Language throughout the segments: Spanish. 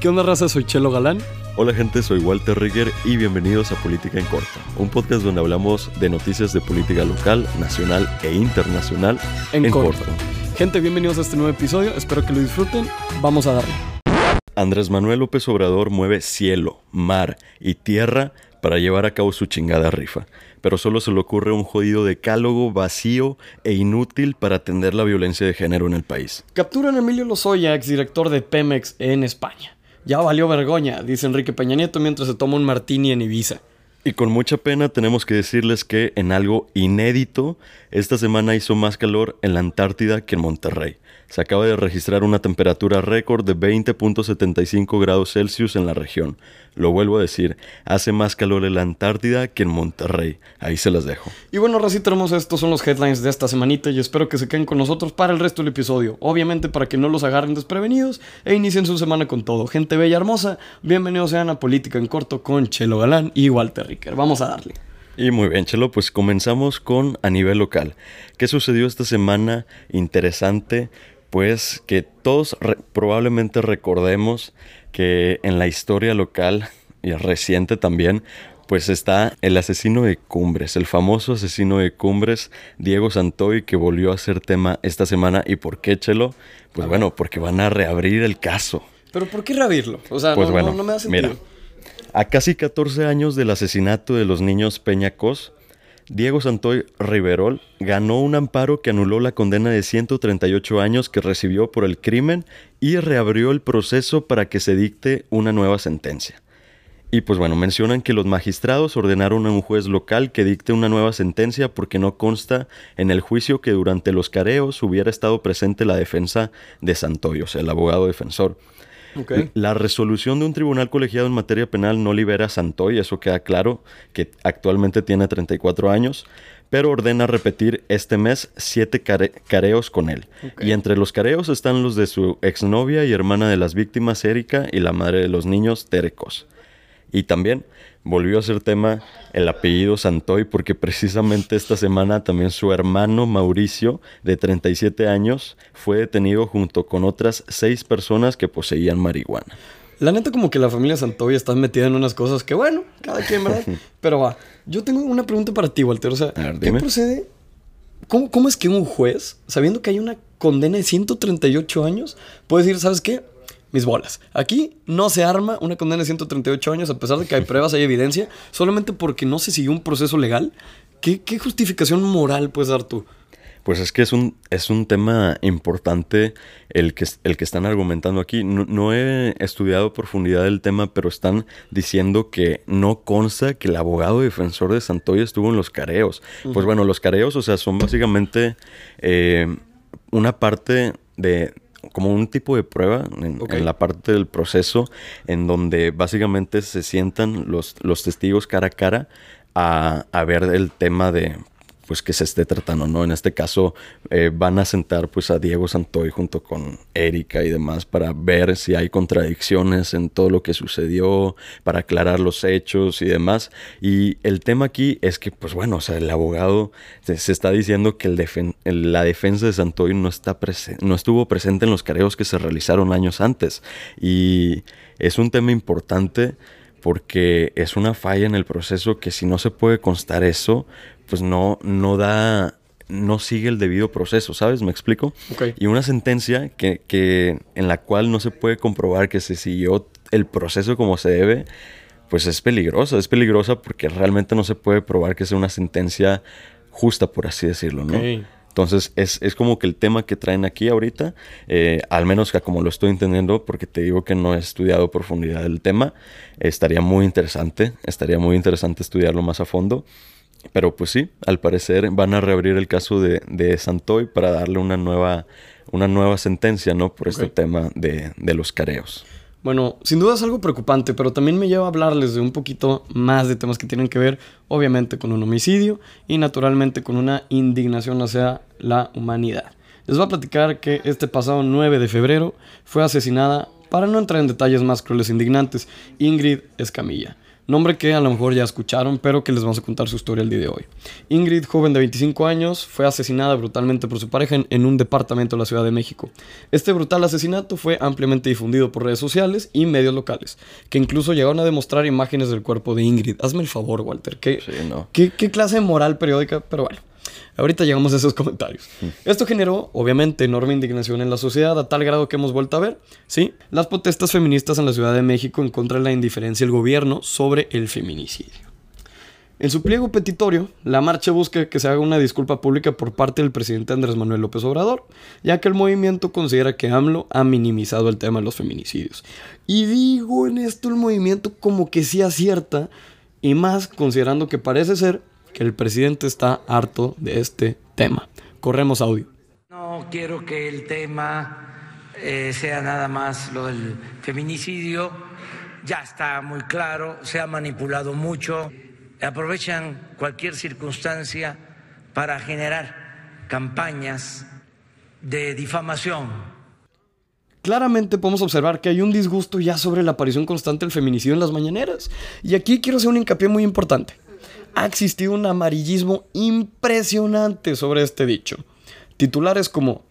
¿Qué onda, raza? Soy Chelo Galán. Hola gente, soy Walter Rigger y bienvenidos a Política en Corto, un podcast donde hablamos de noticias de política local, nacional e internacional En, corto. Gente, bienvenidos a este nuevo episodio. Espero que lo disfruten. Vamos a darle. Andrés Manuel López Obrador mueve cielo, mar y tierra para llevar a cabo su chingada rifa, pero solo se le ocurre un jodido decálogo vacío e inútil para atender la violencia de género en el país. Capturan a Emilio Lozoya, exdirector de Pemex en España. Ya valió vergoña, dice Enrique Peña Nieto mientras se toma un martini en Ibiza. Y con mucha pena tenemos que decirles que en algo inédito, esta semana hizo más calor en la Antártida que en Monterrey. Se acaba de registrar una temperatura récord de 20.75 grados Celsius en la región. Lo vuelvo a decir, hace más calor en la Antártida que en Monterrey. Ahí se las dejo. Y bueno, Racita hermosa, estos son los headlines de esta semanita y espero que se queden con nosotros para el resto del episodio. Obviamente para que no los agarren desprevenidos e inicien su semana con todo. Gente bella hermosa, bienvenidos sean a Política en Corto con Chelo Galán y Walter Ricker. Vamos a darle. Y muy bien, Chelo, pues comenzamos con a nivel local. ¿Qué sucedió esta semana interesante? Pues que todos re- probablemente recordemos que en la historia local y reciente también, pues está el asesino de Cumbres, el famoso asesino de Cumbres, Diego Santoy, que volvió a ser tema esta semana. ¿Y por qué, Chelo? Pues bueno, porque van a reabrir el caso. Pero ¿por qué reabrirlo? O sea, Pues no, bueno, no- no me da sentido. mira, a casi 14 años del asesinato de los niños Peñacos, Diego Santoy Riverol ganó un amparo que anuló la condena de 138 años que recibió por el crimen y reabrió el proceso para que se dicte una nueva sentencia. Y pues bueno, mencionan que los magistrados ordenaron a un juez local que dicte una nueva sentencia porque no consta en el juicio que durante los careos hubiera estado presente la defensa de Santoy, o sea, el abogado defensor. La resolución de un tribunal colegiado en materia penal no libera a Santoy, eso queda claro, que actualmente tiene 34 años, pero ordena repetir este mes siete care- careos con él. Y entre los careos están los de su exnovia y hermana de las víctimas, Erika, y la madre de los niños, Terecos. Y también volvió a ser tema el apellido Santoy porque precisamente esta semana también su hermano Mauricio, de 37 años, fue detenido junto con otras seis personas que poseían marihuana. La neta como que la familia Santoy está metida en unas cosas que bueno, cada quien, ¿verdad? Pero va, yo tengo una pregunta para ti, Walter. O sea, ver, ¿qué procede? ¿Cómo, ¿Cómo es que un juez, sabiendo que hay una condena de 138 años, puede decir, ¿sabes qué? Mis bolas. Aquí no se arma una condena de 138 años a pesar de que hay pruebas, hay evidencia, solamente porque no se siguió un proceso legal. ¿Qué, qué justificación moral puedes dar tú? Pues es que es un, es un tema importante el que, el que están argumentando aquí. No, no he estudiado a profundidad el tema, pero están diciendo que no consta que el abogado defensor de Santoy estuvo en los careos. Pues bueno, los careos, o sea, son básicamente eh, una parte de como un tipo de prueba en, la parte del proceso en donde básicamente se sientan los, los testigos cara a cara a, a ver el tema de pues que se esté tratando, ¿no? En este caso eh, van a sentar pues a Diego Santoy junto con Erika y demás para ver si hay contradicciones en todo lo que sucedió, para aclarar los hechos y demás. Y el tema aquí es que pues bueno, o sea, el abogado se, está diciendo que la defensa de Santoy no, está no estuvo presente en los careos que se realizaron años antes. Y es un tema importante porque es una falla en el proceso que si no se puede constar eso, pues no, no da, no sigue el debido proceso, ¿sabes? ¿Me explico? Y una sentencia que, que en la cual no se puede comprobar que se siguió el proceso como se debe, pues es peligrosa. Es peligrosa porque realmente no se puede probar que sea una sentencia justa, por así decirlo, ¿no? Entonces es, es como que el tema que traen aquí ahorita, eh, al menos que como lo estoy entendiendo, porque te digo que no he estudiado a profundidad el tema, estaría muy interesante, estaría muy interesante estudiarlo más a fondo. Pero pues sí, al parecer van a reabrir el caso de, de Santoy para darle una nueva, una nueva sentencia, ¿no? Por este tema de, de los careos. Bueno, sin duda es algo preocupante, pero también me lleva a hablarles de un poquito más de temas que tienen que ver, obviamente, con un homicidio y naturalmente con una indignación hacia la humanidad. Les voy a platicar que este pasado 9 de febrero fue asesinada, para no entrar en detalles más crueles e indignantes, Ingrid Escamilla. Nombre que a lo mejor ya escucharon, pero que les vamos a contar su historia el día de hoy. Ingrid, joven de 25 años, fue asesinada brutalmente por su pareja en, en, un departamento de la Ciudad de México. Este brutal asesinato fue ampliamente difundido por redes sociales y medios locales, que incluso llegaron a demostrar imágenes del cuerpo de Ingrid. Hazme el favor, Walter, ¿qué, Sí, no. qué, qué clase de moral periódica? Pero bueno. Ahorita llegamos a esos comentarios. Esto generó, obviamente, enorme indignación en la sociedad a tal grado que hemos vuelto a ver, ¿sí? Las protestas feministas en la Ciudad de México en contra de la indiferencia del gobierno sobre el feminicidio. En su pliego petitorio, la marcha busca que se haga una disculpa pública por parte del presidente Andrés Manuel López Obrador, ya que el movimiento considera que AMLO ha minimizado el tema de los feminicidios. Y digo en esto el movimiento como que sí acierta, y más considerando que parece ser que el presidente está harto de este tema. Corremos audio. No quiero que el tema eh, sea nada más lo del feminicidio. Ya está muy claro, se ha manipulado mucho. Aprovechan cualquier circunstancia para generar campañas de difamación. Claramente podemos observar que hay un disgusto ya sobre la aparición constante del feminicidio en las mañaneras. Y aquí quiero hacer un hincapié muy importante ha existido un amarillismo impresionante sobre este dicho. Titulares como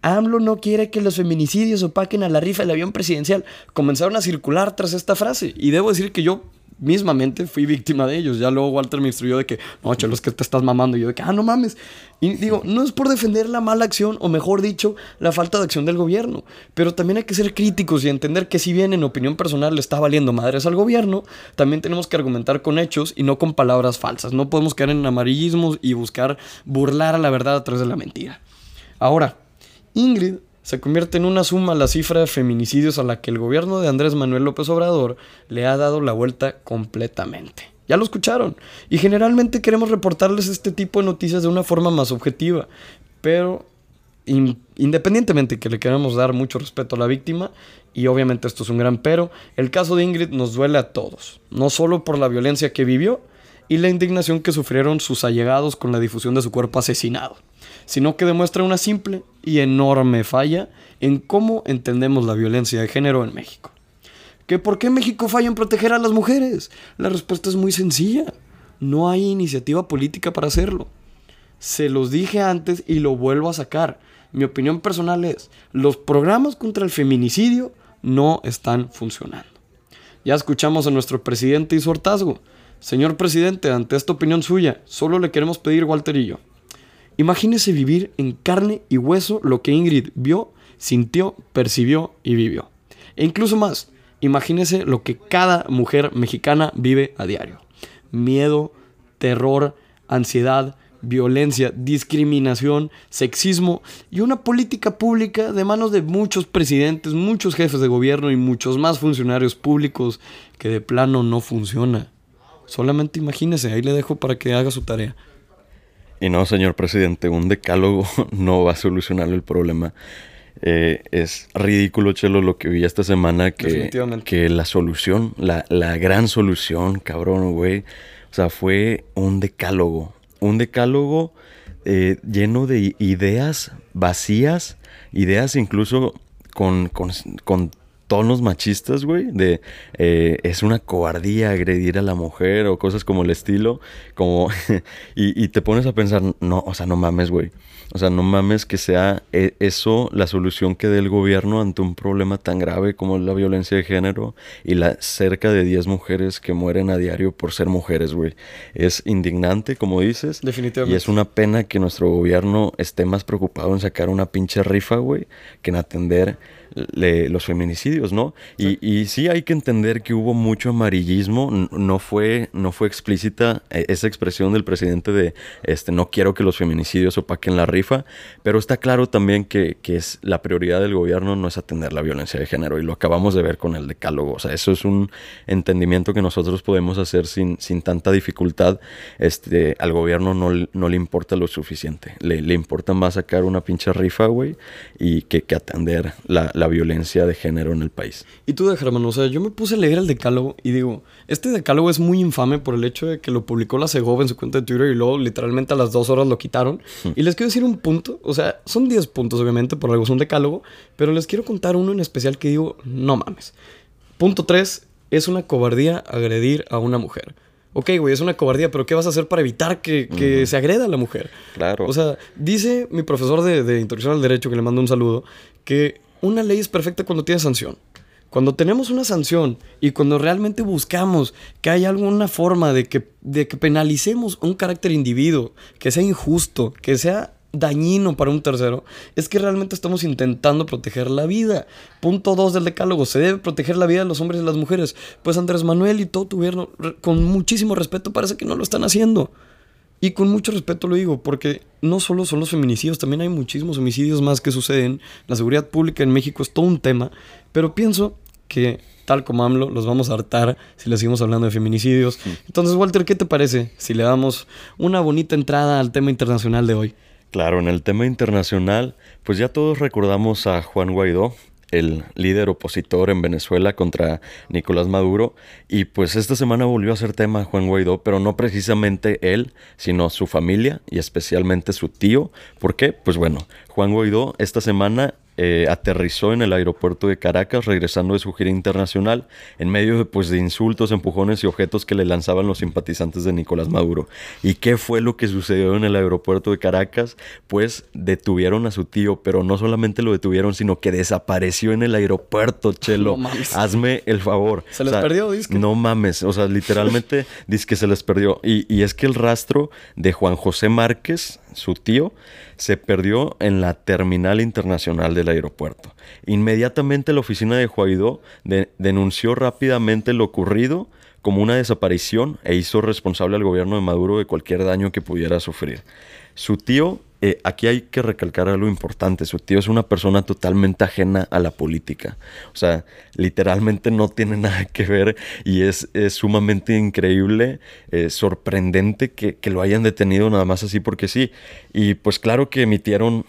AMLO no quiere que los feminicidios opaquen a la rifa del avión presidencial comenzaron a circular tras esta frase. Y debo decir que yo mismamente fui víctima de ellos. Ya luego Walter me instruyó de que, no, chelo, es que te estás mamando. Y yo de que, ah, no mames. Y digo, no es por defender la mala acción, o mejor dicho, la falta de acción del gobierno. Pero también hay que ser críticos y entender que si bien en opinión personal le está valiendo madres al gobierno, también tenemos que argumentar con hechos y no con palabras falsas. No podemos caer en amarillismos y buscar burlar a la verdad a través de la mentira. Ahora, Ingrid se convierte en una suma la cifra de feminicidios a la que el gobierno de Andrés Manuel López Obrador le ha dado la vuelta completamente. Ya lo escucharon. Y generalmente queremos reportarles este tipo de noticias de una forma más objetiva. Pero in, independientemente que le queramos dar mucho respeto a la víctima, y obviamente esto es un gran pero, el caso de Ingrid nos duele a todos. No solo por la violencia que vivió y la indignación que sufrieron sus allegados con la difusión de su cuerpo asesinado sino que demuestra una simple y enorme falla en cómo entendemos la violencia de género en México. ¿Que por qué México falla en proteger a las mujeres? La respuesta es muy sencilla. No hay iniciativa política para hacerlo. Se los dije antes y lo vuelvo a sacar. Mi opinión personal es, los programas contra el feminicidio no están funcionando. Ya escuchamos a nuestro presidente y su hartazgo. Señor presidente, ante esta opinión suya, solo le queremos pedir, Walter y yo, Imagínese vivir en carne y hueso lo que Ingrid vio, sintió, percibió y vivió. E incluso más, imagínese lo que cada mujer mexicana vive a diario. Miedo, terror, ansiedad, violencia, discriminación, sexismo y una política pública de manos de muchos presidentes, muchos jefes de gobierno y muchos más funcionarios públicos que de plano no funciona. Solamente imagínese, ahí le dejo para que haga su tarea. Y no, señor presidente, un decálogo no va a solucionar el problema. Eh, es ridículo, Chelo, lo que vi esta semana, que, que la solución, la, la gran solución, cabrón, güey, o sea, fue un decálogo. Un decálogo eh, lleno de ideas vacías, ideas incluso con, con, con tonos machistas, güey, de eh, es una cobardía agredir a la mujer o cosas como el estilo, como, y, y, te pones a pensar, no, o sea, no mames, güey, o sea, no mames que sea e, eso la solución que dé el gobierno ante un problema tan grave como la violencia de género y la cerca de 10 mujeres que mueren a diario por ser mujeres, güey. Es indignante, como dices. Definitivamente. Y es una pena que nuestro gobierno esté más preocupado en sacar una pinche rifa, güey, que en atender le, los feminicidios, ¿no? Y, y, sí hay que entender que hubo mucho amarillismo, no fue, no fue explícita eh, esa expresión del presidente de, este, no quiero que los feminicidios opaquen la rifa, pero está claro también que, que es la prioridad del gobierno no es atender la violencia de género y lo acabamos de ver con el decálogo, o sea, eso es un entendimiento que nosotros podemos hacer sin, sin tanta dificultad, este, al gobierno no, no le importa lo suficiente, le, le importa más sacar una pinche rifa, güey, y que, que atender la, la violencia de género en el país. Y tú, hermano, o sea, yo me puse a leer el decálogo y digo, este decálogo es muy infame por el hecho de que lo publicó la Segov en su cuenta de Twitter y luego literalmente a las dos horas lo quitaron. Y les quiero decir un punto, o sea, son 10 puntos obviamente, por algo es un decálogo, pero les quiero contar uno en especial que digo, no mames. Punto 3, es una cobardía agredir a una mujer. Ok, güey, es una cobardía, pero ¿qué vas a hacer para evitar que, que se agreda a la mujer? Claro. O sea, dice mi profesor de, de Introducción al Derecho, que le mando un saludo, que una ley es perfecta cuando tiene sanción. Cuando tenemos una sanción y cuando realmente buscamos que haya alguna forma de que, de que penalicemos un carácter individuo, que sea injusto, que sea dañino para un tercero, es que realmente estamos intentando proteger la vida. Punto 2 del decálogo, se debe proteger la vida de los hombres y las mujeres. Pues Andrés Manuel y todo tu gobierno, con muchísimo respeto, parece que no lo están haciendo. Y con mucho respeto lo digo, porque no solo son los feminicidios, también hay muchísimos homicidios más que suceden. La seguridad pública en México es todo un tema, pero pienso que tal como AMLO los vamos a hartar si le seguimos hablando de feminicidios. Entonces, Walter, ¿qué te parece si le damos una bonita entrada al tema internacional de hoy? Claro, en el tema internacional, pues ya todos recordamos a Juan Guaidó, el líder opositor en Venezuela contra Nicolás Maduro. Y pues esta semana volvió a ser tema Juan Guaidó, pero no precisamente él, sino su familia y especialmente su tío. ¿Por qué? Pues bueno, Juan Guaidó esta semana eh, aterrizó en el aeropuerto de Caracas regresando de su gira internacional en medio de, pues, de insultos, empujones y objetos que le lanzaban los simpatizantes de Nicolás Maduro. ¿Y qué fue lo que sucedió en el aeropuerto de Caracas? Pues detuvieron a su tío, pero no solamente lo detuvieron, sino que desapareció en el aeropuerto, Chelo. Hazme el favor. ¿Se les perdió, disque? No mames, o sea, literalmente dice que se les perdió. Y, y es que el rastro de Juan José Márquez, su tío, se perdió en la terminal internacional del aeropuerto. Inmediatamente la oficina de Guaidó denunció rápidamente lo ocurrido como una desaparición e hizo responsable al gobierno de Maduro de cualquier daño que pudiera sufrir. Su tío eh, aquí hay que recalcar algo importante. Su tío es una persona totalmente ajena a la política. O sea, literalmente no tiene nada que ver y es, sumamente increíble, eh, sorprendente que, lo hayan detenido nada más así porque sí. Y pues claro que emitieron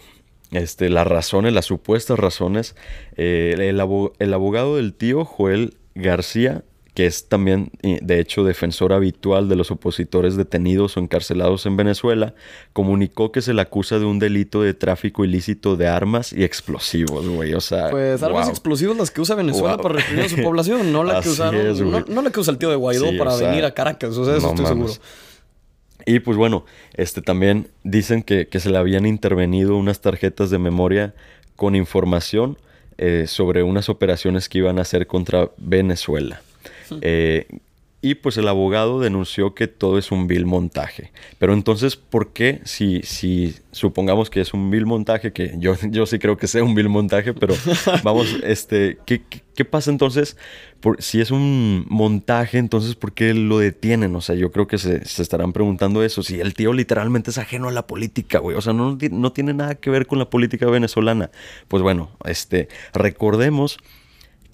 este, las razones, las supuestas razones. Eh, el, el abogado del tío, Joel García, que es también, de hecho, defensor habitual de los opositores detenidos o encarcelados en Venezuela, comunicó que se le acusa de un delito de tráfico ilícito de armas y explosivos, güey. O sea. Pues armas y explosivos las que usa Venezuela para reprimir a su población, no la que usaron. no, la que usa el tío de Guaidó para venir a Caracas. O sea, eso estoy seguro. Y pues bueno, este también dicen que, se le habían intervenido unas tarjetas de memoria con información eh, sobre unas operaciones que iban a hacer contra Venezuela. Eh, y pues el abogado denunció que todo es un vil montaje. Pero entonces, ¿por qué si, si supongamos que es un vil montaje, que yo, yo sí creo que sea un vil montaje, pero vamos, este, ¿qué, qué, pasa entonces? Por, si es un montaje, entonces, ¿por qué lo detienen? O sea, yo creo que se, se estarán preguntando eso. Si el tío literalmente es ajeno a la política, güey. O sea, no, no tiene nada que ver con la política venezolana. Pues bueno, este, recordemos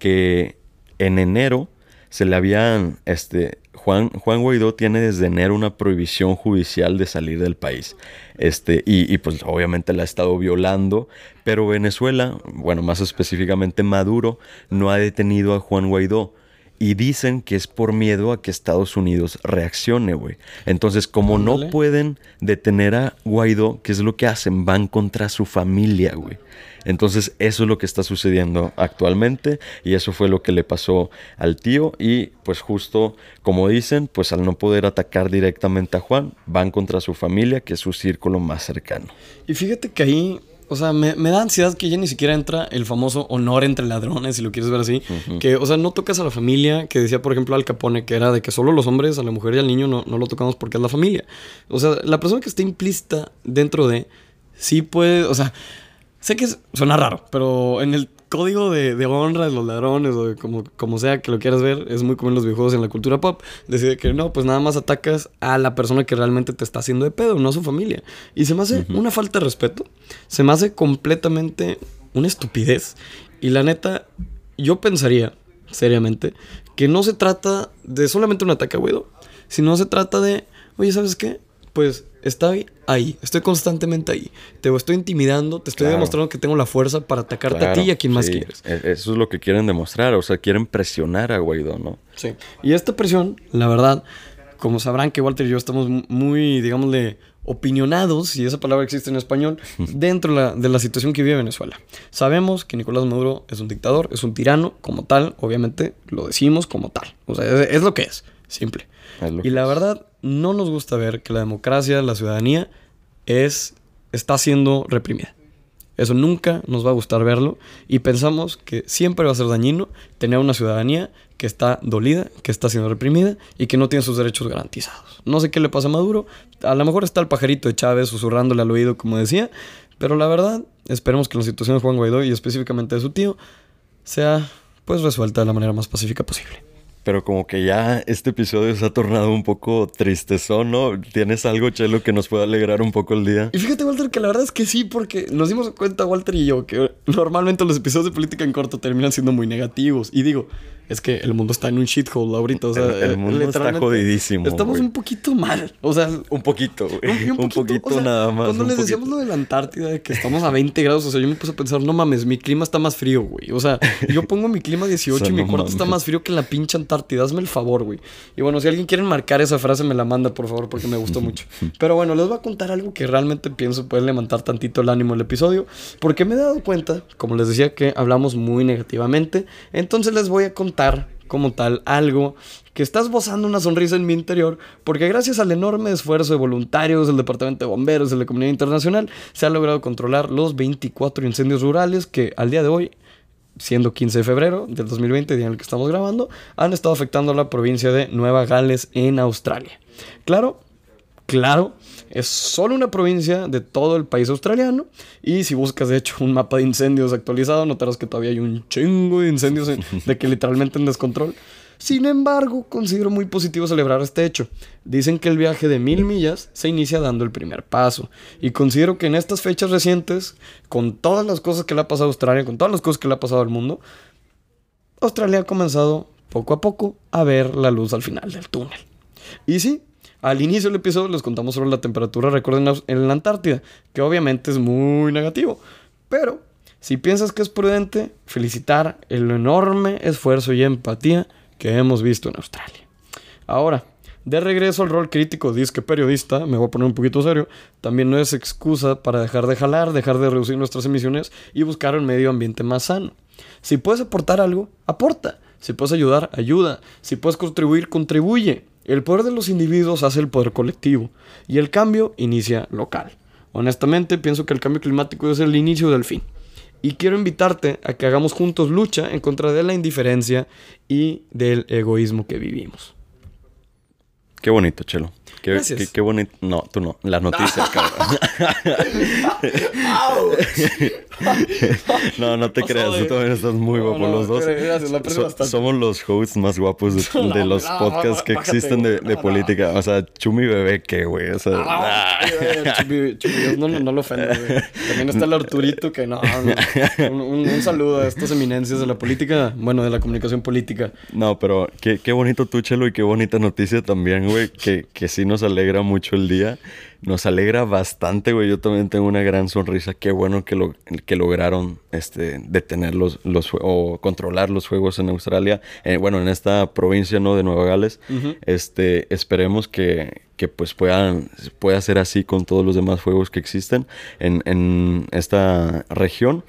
que en enero se le habían, este, Juan, Juan Guaidó tiene desde enero una prohibición judicial de salir del país. Este, y, y, pues obviamente la ha estado violando, pero Venezuela, bueno, más específicamente Maduro, no ha detenido a Juan Guaidó. Y dicen que es por miedo a que Estados Unidos reaccione, güey. Entonces, como no pueden detener a Guaidó, ¿qué es lo que hacen? Van contra su familia, güey. Entonces eso es lo que está sucediendo actualmente y eso fue lo que le pasó al tío y pues justo como dicen, pues al no poder atacar directamente a Juan, van contra su familia, que es su círculo más cercano. Y fíjate que ahí o sea, me, da ansiedad que ya ni siquiera entra el famoso honor entre ladrones, si lo quieres ver así. Que, o sea, no tocas a la familia, que decía, por ejemplo, Al Capone, que era de que solo los hombres, a la mujer y al niño no, no lo tocamos porque es la familia. O sea, la persona que está implícita dentro de, sí puede, o sea, Sé que suena raro, pero en el código de, honra de los ladrones o de como, como sea que lo quieras ver, es muy común en los videojuegos en la cultura pop. Decide que no, pues nada más atacas a la persona que realmente te está haciendo de pedo, no a su familia. Y se me hace una falta de respeto. Se me hace completamente una estupidez. Y la neta, yo pensaría, seriamente, que no se trata de solamente un ataque a Guido, sino se trata de, oye, ¿sabes qué? Pues estoy ahí, estoy constantemente ahí. Te estoy intimidando, te estoy demostrando que tengo la fuerza para atacarte a ti y a quien más quieres. E-, eso es lo que quieren demostrar, o sea, quieren presionar a Guaidó, ¿no? Sí. Y esta presión, la verdad, como sabrán que Walter y yo estamos muy, digámosle, opinionados, si esa palabra existe en español, dentro de la, de la situación que vive Venezuela. Sabemos que Nicolás Maduro es un dictador, es un tirano, como tal, obviamente lo decimos como tal. O sea, es, es lo que es, simple. Es lo Y que la es. verdad, no nos gusta ver que la democracia, la ciudadanía, es, está siendo reprimida. Eso nunca nos va a gustar verlo y pensamos que siempre va a ser dañino tener una ciudadanía que está dolida, que está siendo reprimida y que no tiene sus derechos garantizados. No sé qué le pasa a Maduro, a lo mejor está el pajarito de Chávez susurrándole al oído como decía, pero la verdad, esperemos que la situación de Juan Guaidó y específicamente de su tío sea pues resuelta de la manera más pacífica posible. Pero como que ya este episodio se ha tornado un poco tristezón, ¿no? ¿Tienes algo, Chelo, que nos pueda alegrar un poco el día? Y fíjate, Walter, que la verdad es que sí, porque nos dimos cuenta, Walter y yo, que normalmente los episodios de política en corto terminan siendo muy negativos. Y digo, es que el mundo está en un shithole ahorita. O sea, El- el mundo está jodidísimo, Estamos güey. un poquito mal. O sea, Un poquito, güey. un, Un, poquito, o sea, nada más. Cuando les poquito. decíamos lo de la Antártida, de que estamos a 20 grados, o sea, yo me puse a pensar, no mames, mi clima está más frío, güey. O sea, yo pongo mi clima 18 O sea, y mi no cuarto está mames. más frío que en la pinche Antártida. Hazme el favor, güey. Y bueno, si alguien quiere marcar esa frase, me la manda, por favor, porque me gustó mucho. Pero bueno, les voy a contar algo que realmente pienso puede levantar tantito el ánimo del episodio, porque me he dado cuenta, como les decía, que hablamos muy negativamente. Entonces les voy a contar como tal algo que está esbozando una sonrisa en mi interior, porque gracias al enorme esfuerzo de voluntarios del Departamento de Bomberos de la comunidad internacional, se ha logrado controlar los 24 incendios rurales que al día de hoy siendo 15 de febrero del 2020, día en el que estamos grabando, han estado afectando a la provincia de Nueva Gales en Australia. Claro, claro, es solo una provincia de todo el país australiano y si buscas de hecho un mapa de incendios actualizado, notarás que todavía hay un chingo de incendios en- de que literalmente en descontrol. Sin embargo, considero muy positivo celebrar este hecho. Dicen que el viaje de mil millas se inicia dando el primer paso. Y considero que en estas fechas recientes, con todas las cosas que le ha pasado a Australia, con todas las cosas que le ha pasado al mundo, Australia ha comenzado poco a poco a ver la luz al final del túnel. Y sí, al inicio del episodio les contamos sobre la temperatura récord en, la Antártida, que obviamente es muy negativo. Pero si piensas que es prudente, felicitar el enorme esfuerzo y empatía que hemos visto en Australia. Ahora, de regreso al rol crítico disque periodista, me voy a poner un poquito serio, también no es excusa para dejar de jalar, dejar de reducir nuestras emisiones y buscar un medio ambiente más sano. Si puedes aportar algo, aporta. Si puedes ayudar, ayuda. Si puedes contribuir, contribuye. El poder de los individuos hace el poder colectivo y el cambio inicia local. Honestamente, pienso que el cambio climático es el inicio del fin. Y quiero invitarte a que hagamos juntos lucha en contra de la indiferencia y del egoísmo que vivimos. Qué bonito, Chelo. Qué, Gracias. qué- qué bonito. No, tú no. Las noticias, cabrón. no, no te creas. Tú también estás muy guapo no, los dos. gracias, la aprecio So- bastante. somos los hosts más guapos de, los podcasts que existen de, de política. O sea, Chumi Bebé, ¿qué, güey? O sea, Ah, no, no, no lo ofendo, güey. También está el Arturito que no, no. Un, un- un saludo a estas eminencias de la política, bueno, de la comunicación política. No, pero qué, qué bonito tú, Chelo, y qué bonita noticia también, güey, que, que sí nos alegra mucho el día. Nos alegra bastante, güey. Yo también tengo una gran sonrisa. Qué bueno que, lo, que lograron este, detener los, los o controlar los juegos en Australia. Eh, bueno, en esta provincia, ¿no? De Nueva Gales. Este, esperemos que, que pues puedan, pueda ser así con todos los demás juegos que existen en, en esta región.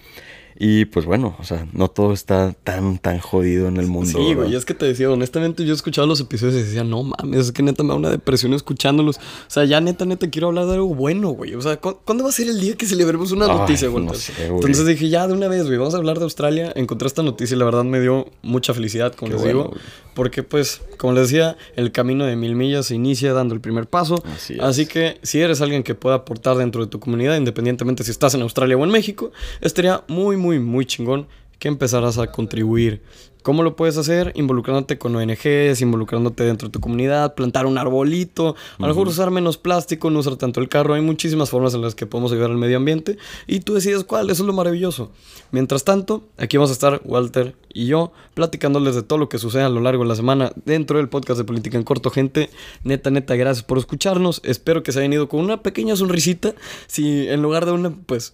Y pues bueno, o sea, no todo está tan, tan jodido en el mundo. Sí, güey, es que te decía, honestamente, yo escuchaba los episodios y decía, no mames, es que neta me da una depresión escuchándolos. O sea, ya neta, neta, quiero hablar de algo bueno, güey. O sea, ¿cu- ¿cuándo va a ser el día que celebremos una Ay, noticia, güey? no sé, güey. Entonces dije, ya de una vez, güey, vamos a hablar de Australia. Encontré esta noticia y la verdad me dio mucha felicidad, como Qué les bueno, digo. güey. Porque, pues, como les decía, el camino de mil millas se inicia dando el primer paso. Así es. Así que si eres alguien que pueda aportar dentro de tu comunidad, independientemente si estás en Australia o en México, estaría muy, muy, muy chingón que empezaras a contribuir. ¿Cómo lo puedes hacer? Involucrándote con ONGs, involucrándote dentro de tu comunidad, plantar un arbolito, a lo mejor usar menos plástico, no usar tanto el carro. Hay muchísimas formas en las que podemos ayudar al medio ambiente y tú decides cuál, eso es lo maravilloso. Mientras tanto, aquí vamos a estar Walter y yo platicándoles de todo lo que sucede a lo largo de la semana dentro del podcast de Política en Corto. Gente, neta, neta, gracias por escucharnos. Espero que se hayan ido con una pequeña sonrisita. Si en lugar de una, pues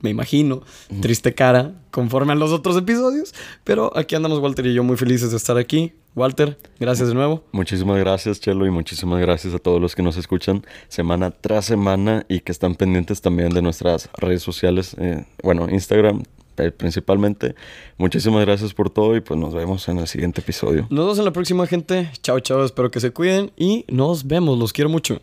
me imagino, triste cara conforme a los otros episodios. Pero aquí andamos Walter y yo muy felices de estar aquí. Walter, gracias de nuevo. Muchísimas gracias, Chelo, y muchísimas gracias a todos los que nos escuchan semana tras semana y que están pendientes también de nuestras redes sociales, eh, bueno, Instagram eh, principalmente. Muchísimas gracias por todo y pues nos vemos en el siguiente episodio. Nos vemos en la próxima, gente. Chao, chao, espero que se cuiden y nos vemos. Los quiero mucho.